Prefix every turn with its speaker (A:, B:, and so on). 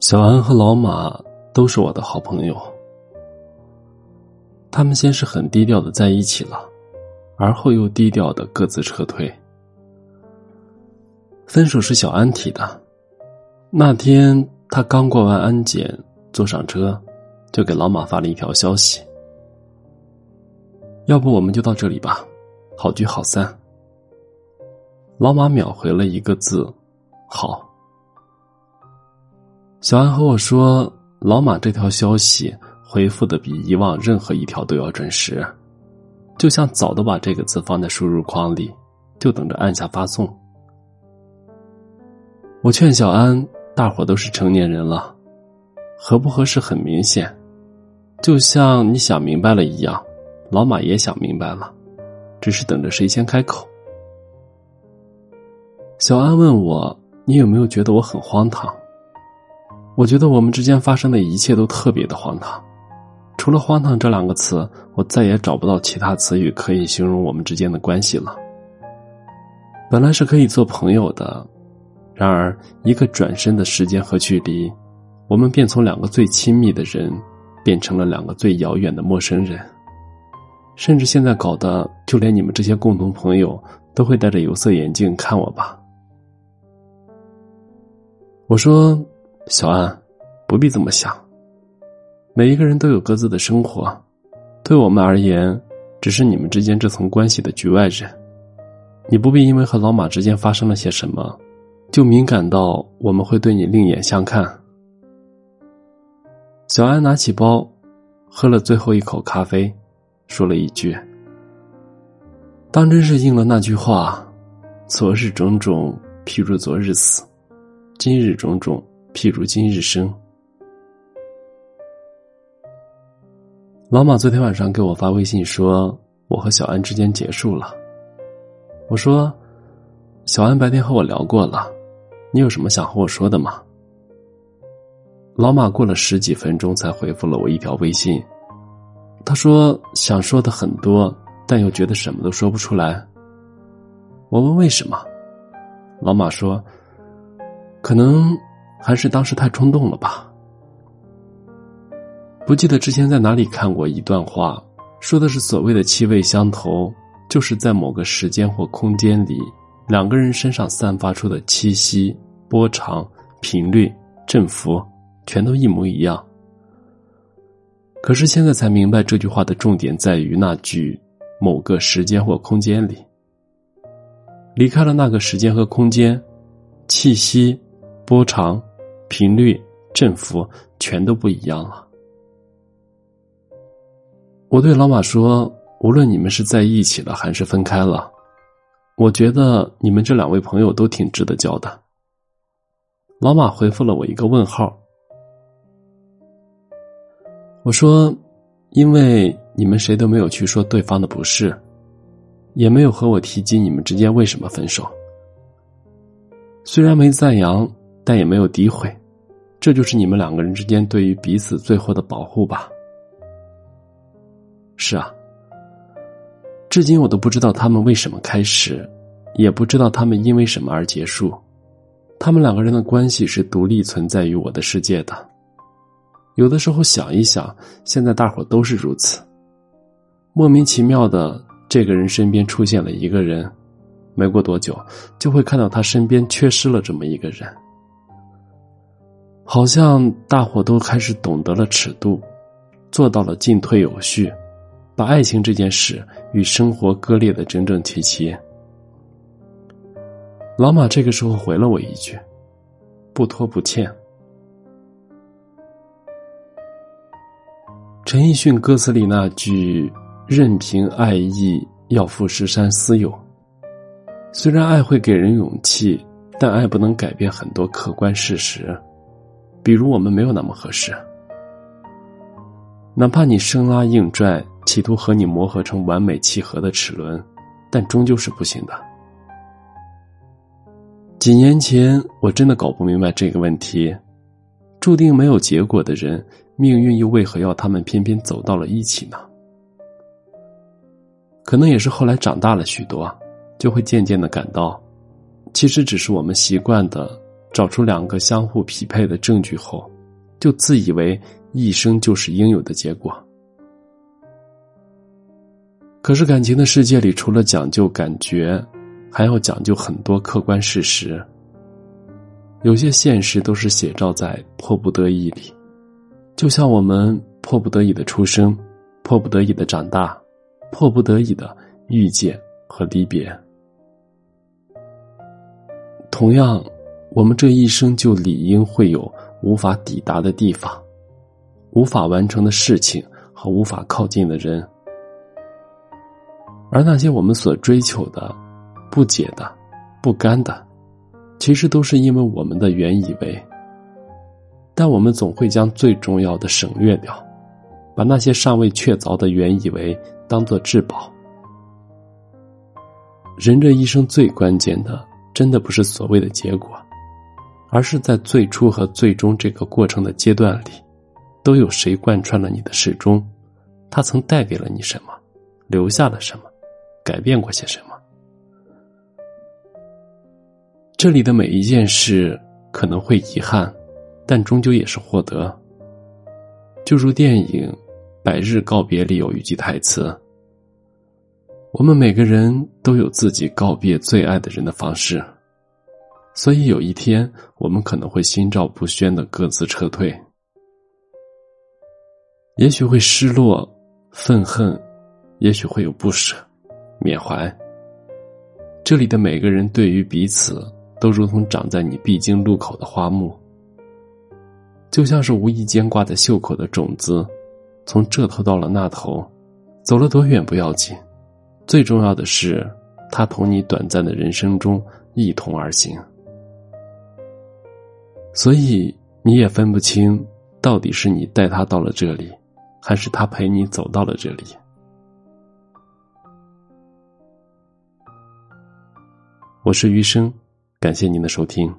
A: 小安和老马都是我的好朋友。他们先是很低调的在一起了，而后又低调的各自撤退。分手是小安提的，那天他刚过完安检，坐上车，就给老马发了一条消息：“要不我们就到这里吧，好聚好散。”老马秒回了一个字：“好。”小安和我说，老马这条消息回复的比以往任何一条都要准时，就像早都把这个字放在输入框里，就等着按下发送。我劝小安，大伙都是成年人了，合不合适很明显，就像你想明白了一样，老马也想明白了，只是等着谁先开口。小安问我，你有没有觉得我很荒唐？我觉得我们之间发生的一切都特别的荒唐，除了“荒唐”这两个词，我再也找不到其他词语可以形容我们之间的关系了。本来是可以做朋友的，然而一个转身的时间和距离，我们便从两个最亲密的人，变成了两个最遥远的陌生人。甚至现在搞得，就连你们这些共同朋友都会戴着有色眼镜看我吧。我说。小安，不必这么想。每一个人都有各自的生活，对我们而言，只是你们之间这层关系的局外人。你不必因为和老马之间发生了些什么，就敏感到我们会对你另眼相看。小安拿起包，喝了最后一口咖啡，说了一句：“当真是应了那句话，昨日种种，譬如昨日死；今日种种。”譬如今日生，老马昨天晚上给我发微信说，我和小安之间结束了。我说，小安白天和我聊过了，你有什么想和我说的吗？老马过了十几分钟才回复了我一条微信，他说想说的很多，但又觉得什么都说不出来。我问为什么，老马说，可能。还是当时太冲动了吧？不记得之前在哪里看过一段话，说的是所谓的气味相投，就是在某个时间或空间里，两个人身上散发出的气息、波长、频率、振幅，全都一模一样。可是现在才明白，这句话的重点在于那句“某个时间或空间里”。离开了那个时间和空间，气息、波长。频率、振幅全都不一样了。我对老马说：“无论你们是在一起了还是分开了，我觉得你们这两位朋友都挺值得交的。”老马回复了我一个问号。我说：“因为你们谁都没有去说对方的不是，也没有和我提及你们之间为什么分手。虽然没赞扬。”但也没有诋毁，这就是你们两个人之间对于彼此最后的保护吧？是啊，至今我都不知道他们为什么开始，也不知道他们因为什么而结束。他们两个人的关系是独立存在于我的世界的。有的时候想一想，现在大伙都是如此，莫名其妙的，这个人身边出现了一个人，没过多久就会看到他身边缺失了这么一个人。好像大伙都开始懂得了尺度，做到了进退有序，把爱情这件事与生活割裂的整整齐齐。老马这个时候回了我一句：“不拖不欠。”陈奕迅歌词里那句“任凭爱意要赴石山私有”，虽然爱会给人勇气，但爱不能改变很多客观事实。比如我们没有那么合适，哪怕你生拉硬拽，企图和你磨合成完美契合的齿轮，但终究是不行的。几年前，我真的搞不明白这个问题：注定没有结果的人，命运又为何要他们偏偏走到了一起呢？可能也是后来长大了许多，就会渐渐的感到，其实只是我们习惯的。找出两个相互匹配的证据后，就自以为一生就是应有的结果。可是感情的世界里，除了讲究感觉，还要讲究很多客观事实。有些现实都是写照在迫不得已里，就像我们迫不得已的出生，迫不得已的长大，迫不得已的遇见和离别。同样，我们这一生就理应会有无法抵达的地方，无法完成的事情和无法靠近的人。而那些我们所追求的、不解的、不甘的，其实都是因为我们的原以为。但我们总会将最重要的省略掉，把那些尚未确凿的原以为当做至宝。人这一生最关键的，真的不是所谓的结果，而是在最初和最终这个过程的阶段里，都有谁贯穿了你的始终？他曾带给了你什么？留下了什么？改变过些什么？这里的每一件事可能会遗憾，但终究也是获得。就如电影《百日告别》里有一句台词：“我们每个人都有自己告别最爱的人的方式，所以有一天我们可能会心照不宣的各自撤退，也许会失落、愤恨，也许会有不舍。”缅怀。这里的每个人对于彼此，都如同长在你必经路口的花木，就像是无意间挂在袖口的种子，从这头到了那头，走了多远不要紧，最重要的是，他同你短暂的人生中一同而行。所以你也分不清，到底是你带他到了这里，还是他陪你走到了这里。我是余生，感谢您的收听。